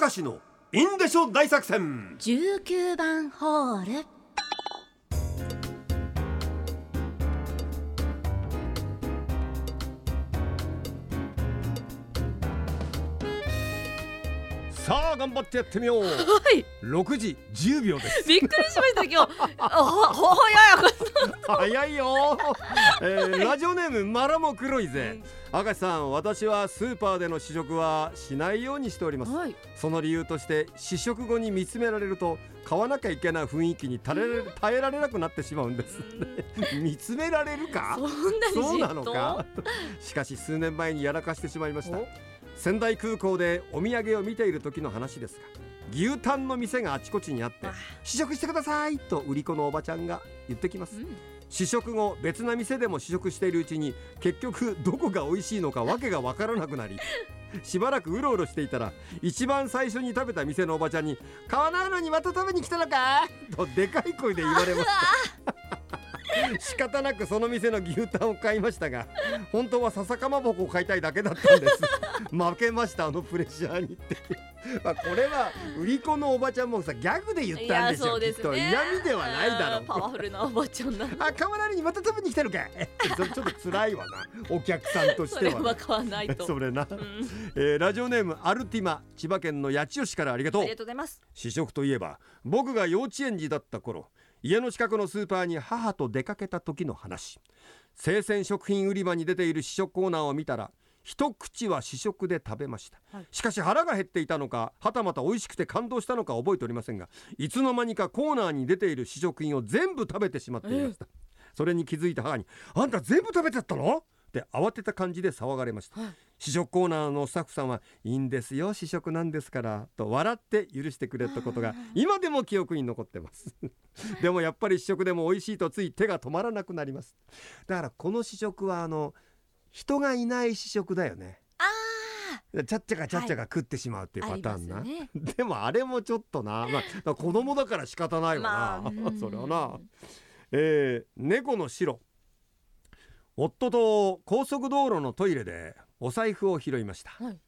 明石のインデショ大作戦。19番ホール。さあ頑張ってやってみよう。はい。6時10秒です。びっくりしました今日。あ ほ早いよ、えーラジオネームマラも黒いぜ明石さん私はスーパーでの試食はしないようにしております。はい。その理由として試食後に見つめられると買わなきゃいけない雰囲気に耐えられ耐えられなくなってしまうんです。見つめられるか？そんなにじっと？そうなのか？しかし数年前にやらかしてしまいました。お仙台空港でお土産を見ている時の話ですが牛タンの店があちこちにあってあ。試食してくださいと売り子のおばちゃんが言ってきます。うん。試食後別な店でも試食しているうちに結局どこが美味しいのかわけがわからなくなり しばらくうろうろしていたら一番最初に食べた店のおばちゃんに「買わないのにまた食べに来たのか?」とでかい声で言われました仕方なくその店の牛タンを買いましたが本当は笹かまぼこを買いたいだけだったんです。負けましたあのプレッシャーにって。まあこれは売り子のおばちゃんもさギャグで言ったんでしょ、きっと。嫌味ではないだろう。パワフルなおばちゃんだ あ、買わないのにまた食べに来たのか。い。それちょっと辛いわな。お客さんとしそてはな。れは買わないと。それな、うん。えーラジオネームアルティマ。千葉県の八千代市からありがとう。ありがとうございます。試食といえば僕が幼稚園児だった頃家の近くのスーパーに母と出かけた時の話。生鮮食品売り場に出ている試食コーナーを見たら一口は試食で食べました、はい。しかし腹が減っていたのかはたまた美味しくて感動したのか覚えておりませんがいつの間にかコーナーに出ている試食品を全部食べてしまっていました、それに気づいた母に「あんた全部食べちゃったの?」って慌てた感じで騒がれました、はい。試食コーナーのスタッフさんはいいんですよ試食なんですからと笑って許してくれたことが今でも記憶に残ってます。でもやっぱり試食でも美味しいとつい手が止まらなくなります。だからこの試食はあの人がいない試食だよね。あちゃっちゃかちゃっちゃか食ってしまうっていうあパターンな、ありますね。でもあれもちょっとな、まあ、子供だから仕方ないわな、まあうん。それはな、えー猫の白夫と高速道路のトイレでお財布を拾いました。はい。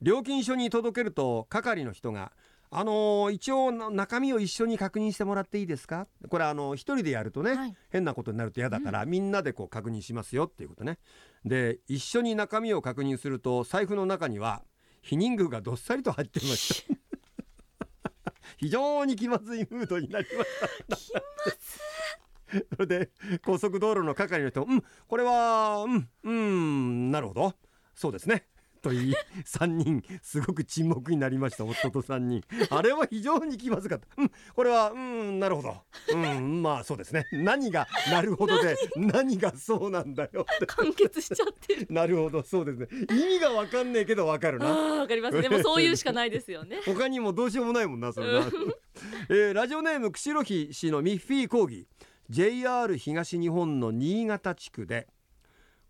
料金所に届けると係の人が「あのー一応な中身を一緒に確認してもらっていいですか?」これあの一人でやるとね、はい。変なことになると嫌だから、みんなでこう確認しますよっていうことね。で一緒に中身を確認すると財布の中には避妊具がどっさりと入っていました。非常に気まずいムードになりました それで高速道路の係の人も「うんこれはうんうんなるほど。そうですね」と言い3人すごく沈黙になりました。夫と3人。あれは非常に気まずかった「うんこれはうんなるほど。うんまあそうですね。何がなるほどで何が？そうなんだよ」って。完結しちゃってる。なるほどそうですね。意味がわかんねえけどわかるな。わかります。でもそういうしかないですよね。他にもどうしようもないもんなそれな、えーラジオネーム釧路市市のミッフィー講義 JR 東日本の新潟地区で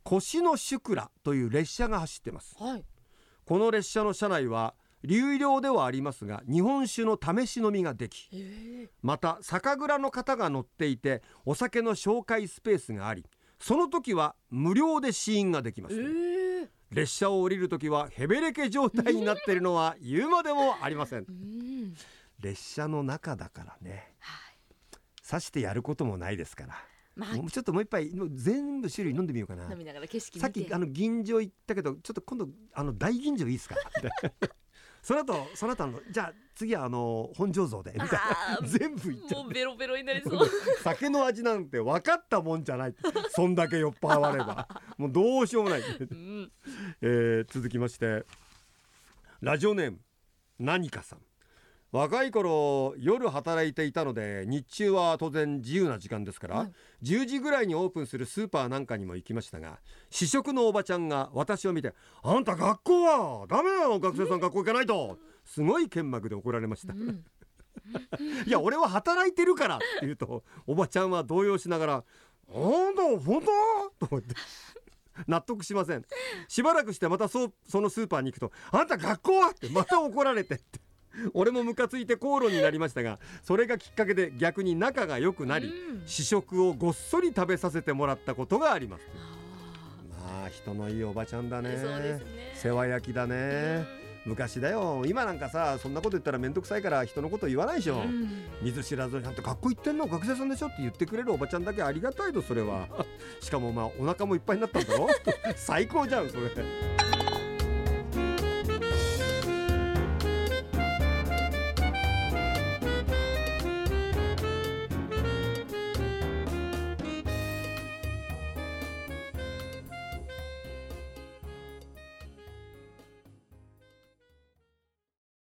腰のシュクラという列車が走ってます。はい。この列車の車内は流量ではありますが日本酒の試し飲みができえ。また酒蔵の方が乗っていてお酒の紹介スペースがありその時は無料で試飲ができます、え。ー列車を降りる時はヘベレケ状態になっているのは言うまでもありません。うん。列車の中だからね。はい刺してやることもないですから。まあもうちょっともう一杯全部種類飲んでみようかな。飲みながら景色さっきあの銀醸行ったけどちょっと今度あの大吟醸いいですか？その後その後あのじゃあ次はあの本醸造でみたいな。全部いっちゃうもうベロベロになりそう。酒の味なんて分かったもんじゃない。そんだけ酔っ払われば。もうどうしようもない、うん。えー続きまして。ラジオネーム何かさん若い頃夜働いていたので日中は当然自由な時間ですから、はい。10時ぐらいにオープンするスーパーなんかにも行きましたが試食のおばちゃんが私を見て「あんた学校はダメだよ学生さん学校行かないと」すごい剣幕で怒られました、うん。いや俺は働いてるからって言うとおばちゃんは動揺しながら「あんた本当?」と思って。納得しません。しばらくしてまたそうそのスーパーに行くと「あんた学校は?」ってまた怒られてって俺もムカついて口論になりましたがそれがきっかけで逆に仲が良くなりうん。試食をごっそり食べさせてもらったことがあります。あまあ人のいいおばちゃんだね。ね。世話焼きだね。昔だよ。今なんかさそんなこと言ったら面倒くさいから人のこと言わないでしょ、うん。見ず知らずになんて学校行ってんの？学生さんでしょ？って言ってくれるおばちゃんだけありがたいとそれは。しかもまあお腹もいっぱいになったんだろ？最高じゃんそれ